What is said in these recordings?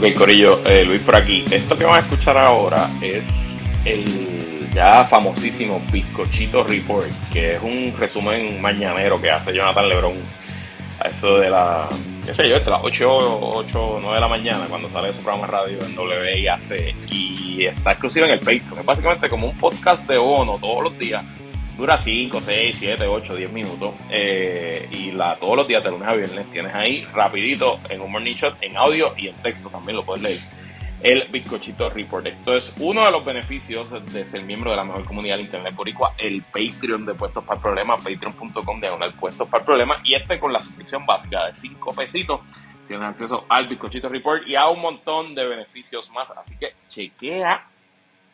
Ok, Corillo, eh, Luis por aquí. Esto que vamos a escuchar ahora es el ya famosísimo Bizcochito Report, que es un resumen mañanero que hace Jonathan Lebron a eso de la, qué sé yo, entre las 8, 8 9 de la mañana, cuando sale su programa radio en WIAC, y está exclusivo en el Patreon. Es básicamente como un podcast de bono todos los días dura 5, 6, 7, 8, 10 minutos. Eh, y la, todos los días de lunes a viernes tienes ahí rapidito en un morning shot, en audio y en texto también lo puedes leer. El Bizcochito Report. Esto es uno de los beneficios de ser miembro de la mejor comunidad de Internet Boricua, el Patreon de Puestos para el Problema, patreon.com diagonal Puestos para el Problema. Y este con la suscripción básica de 5 pesitos tienes acceso al Bizcochito Report y a un montón de beneficios más. Así que chequea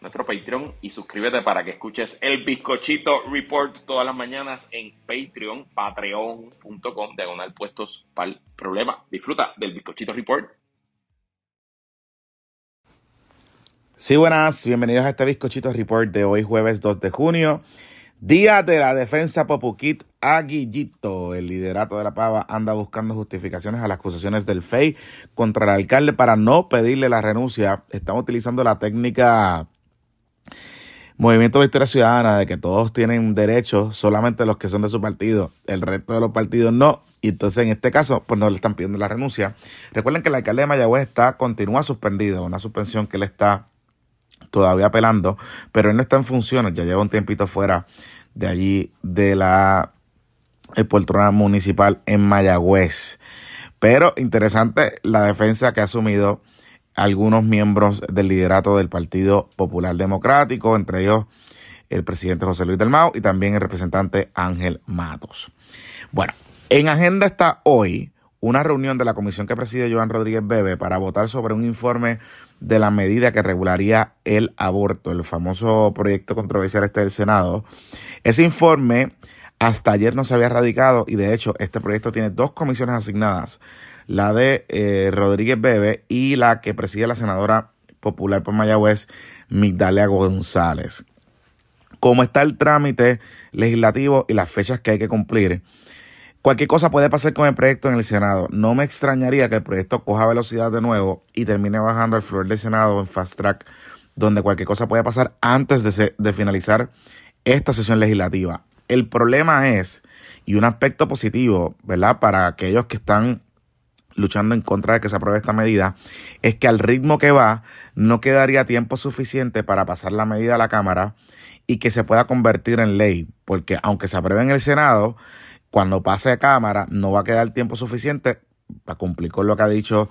nuestro Patreon y suscríbete para que escuches el Bizcochito Report todas las mañanas en Patreon, patreon.com, diagonal puestos para el problema. Disfruta del Bizcochito Report. Sí, buenas, bienvenidos a este Bizcochito Report de hoy jueves 2 de junio. Día de la defensa Popuquit Aguillito. El liderato de la Pava anda buscando justificaciones a las acusaciones del FEI contra el alcalde para no pedirle la renuncia. Están utilizando la técnica Movimiento Victoria Ciudadana de que todos tienen derechos, solamente los que son de su partido, el resto de los partidos no. Y entonces en este caso, pues no le están pidiendo la renuncia. Recuerden que el alcalde de Mayagüez está, continúa suspendido, una suspensión que él está todavía apelando, pero él no está en funciones, ya lleva un tiempito fuera de allí de la el municipal en Mayagüez. Pero interesante la defensa que ha asumido algunos miembros del liderato del Partido Popular Democrático, entre ellos el presidente José Luis del Mao y también el representante Ángel Matos. Bueno, en agenda está hoy una reunión de la comisión que preside Joan Rodríguez Bebe para votar sobre un informe de la medida que regularía el aborto, el famoso proyecto controversial este del Senado. Ese informe hasta ayer no se había radicado y de hecho este proyecto tiene dos comisiones asignadas la de eh, Rodríguez Bebe y la que preside la senadora popular por Mayagüez, Migdalia González. Como está el trámite legislativo y las fechas que hay que cumplir, cualquier cosa puede pasar con el proyecto en el Senado. No me extrañaría que el proyecto coja velocidad de nuevo y termine bajando al flor del Senado en fast track, donde cualquier cosa puede pasar antes de finalizar esta sesión legislativa. El problema es, y un aspecto positivo, ¿verdad? Para aquellos que están luchando en contra de que se apruebe esta medida, es que al ritmo que va no quedaría tiempo suficiente para pasar la medida a la Cámara y que se pueda convertir en ley, porque aunque se apruebe en el Senado, cuando pase a Cámara no va a quedar tiempo suficiente para cumplir con lo que ha dicho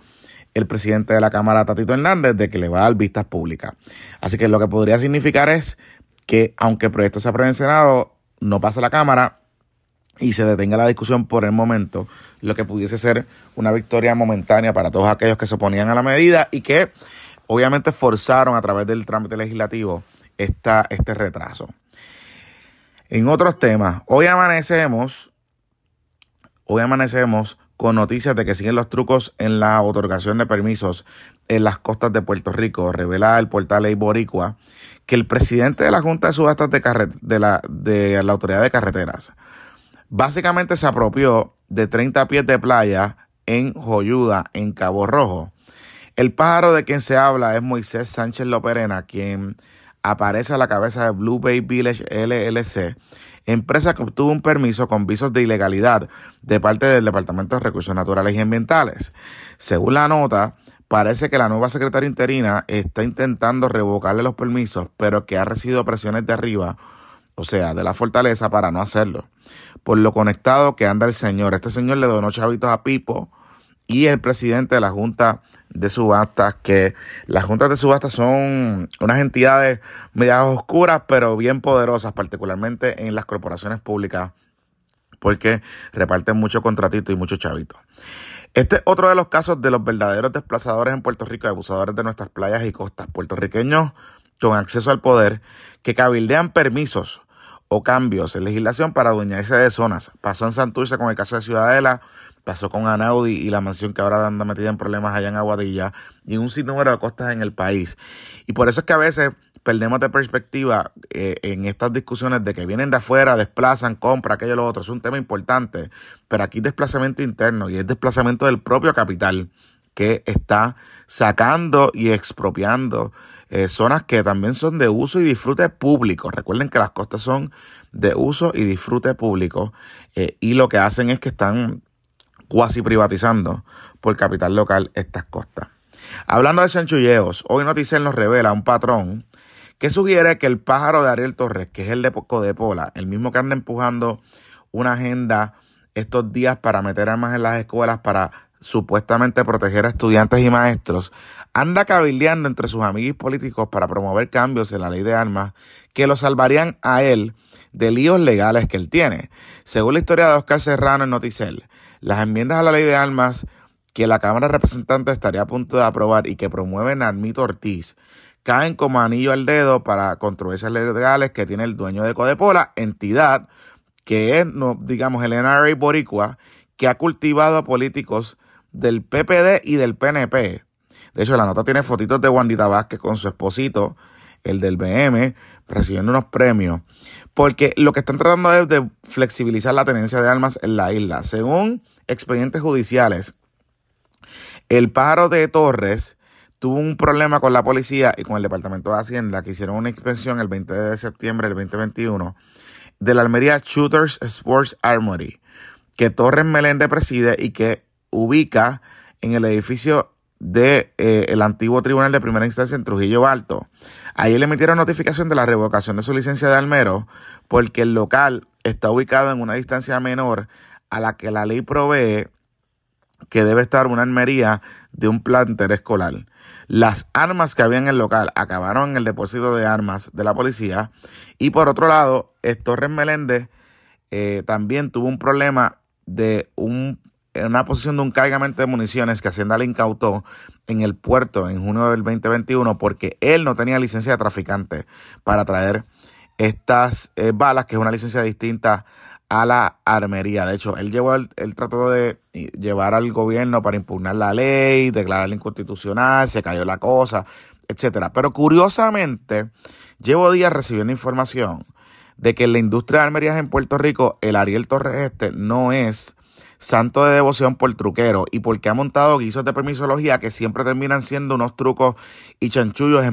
el presidente de la Cámara, Tatito Hernández, de que le va a dar vistas públicas. Así que lo que podría significar es que aunque el proyecto se apruebe en Senado, no pase la Cámara, y se detenga la discusión por el momento, lo que pudiese ser una victoria momentánea para todos aquellos que se oponían a la medida y que obviamente forzaron a través del trámite legislativo esta, este retraso. En otros temas, hoy amanecemos, hoy amanecemos con noticias de que siguen los trucos en la otorgación de permisos en las costas de Puerto Rico. Revela el portal Ley Boricua que el presidente de la Junta de Subastas de, la, de la Autoridad de Carreteras, Básicamente se apropió de 30 pies de playa en Joyuda, en Cabo Rojo. El pájaro de quien se habla es Moisés Sánchez Loperena, quien aparece a la cabeza de Blue Bay Village LLC, empresa que obtuvo un permiso con visos de ilegalidad de parte del Departamento de Recursos Naturales y Ambientales. Según la nota, parece que la nueva secretaria interina está intentando revocarle los permisos, pero que ha recibido presiones de arriba o sea, de la fortaleza para no hacerlo. Por lo conectado que anda el señor. Este señor le donó chavitos a Pipo y el presidente de la Junta de Subastas, que las juntas de subastas son unas entidades medias oscuras, pero bien poderosas, particularmente en las corporaciones públicas, porque reparten mucho contratito y mucho chavito. Este es otro de los casos de los verdaderos desplazadores en Puerto Rico, abusadores de nuestras playas y costas, puertorriqueños con acceso al poder, que cabildean permisos o cambios en legislación para adueñarse de zonas. Pasó en Santurce con el caso de Ciudadela, pasó con Anaudi y la mansión que ahora anda metida en problemas allá en Aguadilla y un sinnúmero de costas en el país. Y por eso es que a veces perdemos de perspectiva eh, en estas discusiones de que vienen de afuera, desplazan, compran, aquello lo otro. Es un tema importante, pero aquí desplazamiento interno y es desplazamiento del propio capital que está sacando y expropiando eh, zonas que también son de uso y disfrute público. Recuerden que las costas son de uso y disfrute público eh, y lo que hacen es que están cuasi privatizando por capital local estas costas. Hablando de chanchulleos, hoy Noticel nos revela un patrón que sugiere que el pájaro de Ariel Torres, que es el de Pola, el mismo que anda empujando una agenda estos días para meter armas en las escuelas para supuestamente proteger a estudiantes y maestros, anda cabildeando entre sus amigos políticos para promover cambios en la ley de armas que lo salvarían a él de líos legales que él tiene. Según la historia de Oscar Serrano en Noticel, las enmiendas a la ley de armas que la Cámara de Representantes estaría a punto de aprobar y que promueven Armito Ortiz caen como anillo al dedo para controversias legales que tiene el dueño de Codepola, entidad que es, digamos, el NRA Boricua, que ha cultivado a políticos del PPD y del PNP. De hecho, la nota tiene fotitos de Wandita Vázquez con su esposito, el del BM, recibiendo unos premios. Porque lo que están tratando es de flexibilizar la tenencia de armas en la isla. Según expedientes judiciales, el pájaro de Torres tuvo un problema con la policía y con el Departamento de Hacienda que hicieron una inspección el 20 de septiembre del 2021 de la Almería Shooters Sports Armory, que Torres Meléndez preside y que ubica en el edificio del de, eh, antiguo tribunal de primera instancia en Trujillo Alto. Ahí le emitieron notificación de la revocación de su licencia de almero porque el local está ubicado en una distancia menor a la que la ley provee que debe estar una armería de un plantel escolar. Las armas que había en el local acabaron en el depósito de armas de la policía. Y por otro lado, Torres Meléndez eh, también tuvo un problema de un, una posición de un cargamento de municiones que Hacienda le incautó en el puerto en junio del 2021 porque él no tenía licencia de traficante para traer estas eh, balas, que es una licencia distinta a la armería. De hecho, él llevó el, trató de llevar al gobierno para impugnar la ley, declararla inconstitucional, se cayó la cosa, etcétera. Pero curiosamente, llevo días recibiendo información de que en la industria de armerías en Puerto Rico, el Ariel Torres Este no es santo de devoción por truquero y porque ha montado guisos de permisología que siempre terminan siendo unos trucos y chanchullos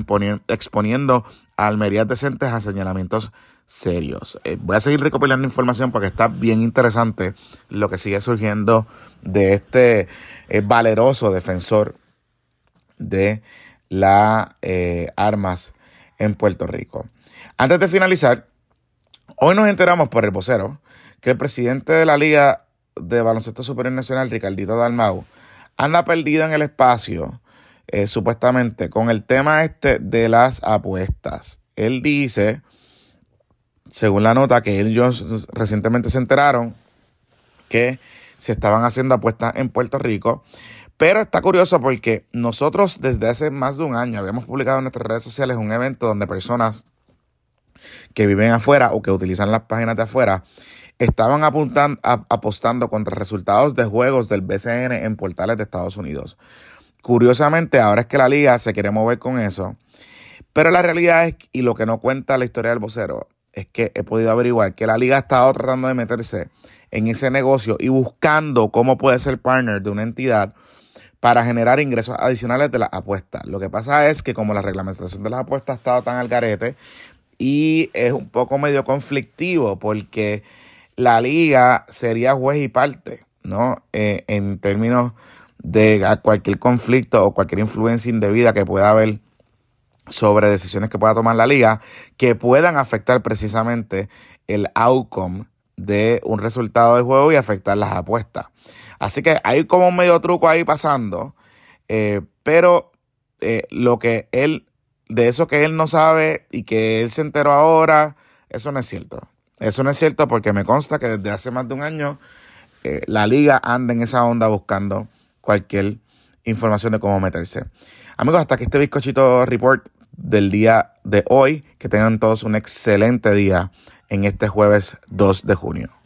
exponiendo a almerías decentes a señalamientos serios. Eh, voy a seguir recopilando información porque está bien interesante lo que sigue surgiendo de este eh, valeroso defensor de las eh, armas en Puerto Rico. Antes de finalizar, hoy nos enteramos por el vocero que el presidente de la Liga de Baloncesto Superior Nacional, Ricardito Dalmau, anda perdido en el espacio, supuestamente, con el tema este de las apuestas. Él dice según la nota que ellos recientemente se enteraron que se estaban haciendo apuestas en Puerto Rico. Pero está curioso porque nosotros desde hace más de un año habíamos publicado en nuestras redes sociales un evento donde personas que viven afuera o que utilizan las páginas de afuera estaban apuntando, apostando contra resultados de juegos del BCN en portales de Estados Unidos. Curiosamente, ahora es que la liga se quiere mover con eso. Pero la realidad es, y lo que no cuenta la historia del vocero, es que he podido averiguar que la liga ha estado tratando de meterse en ese negocio y buscando cómo puede ser partner de una entidad para generar ingresos adicionales de las apuestas. Lo que pasa es que como la reglamentación de las apuestas ha estado tan al garete y es un poco medio conflictivo porque la liga sería juez y parte, ¿no? Eh, en términos de cualquier conflicto o cualquier influencia indebida que pueda haber sobre decisiones que pueda tomar la liga que puedan afectar precisamente el outcome de un resultado del juego y afectar las apuestas. Así que hay como un medio truco ahí pasando, eh, pero eh, lo que él, de eso que él no sabe y que él se enteró ahora, eso no es cierto. Eso no es cierto porque me consta que desde hace más de un año eh, la liga anda en esa onda buscando cualquier información de cómo meterse. Amigos, hasta que este bizcochito report del día de hoy. Que tengan todos un excelente día en este jueves 2 de junio.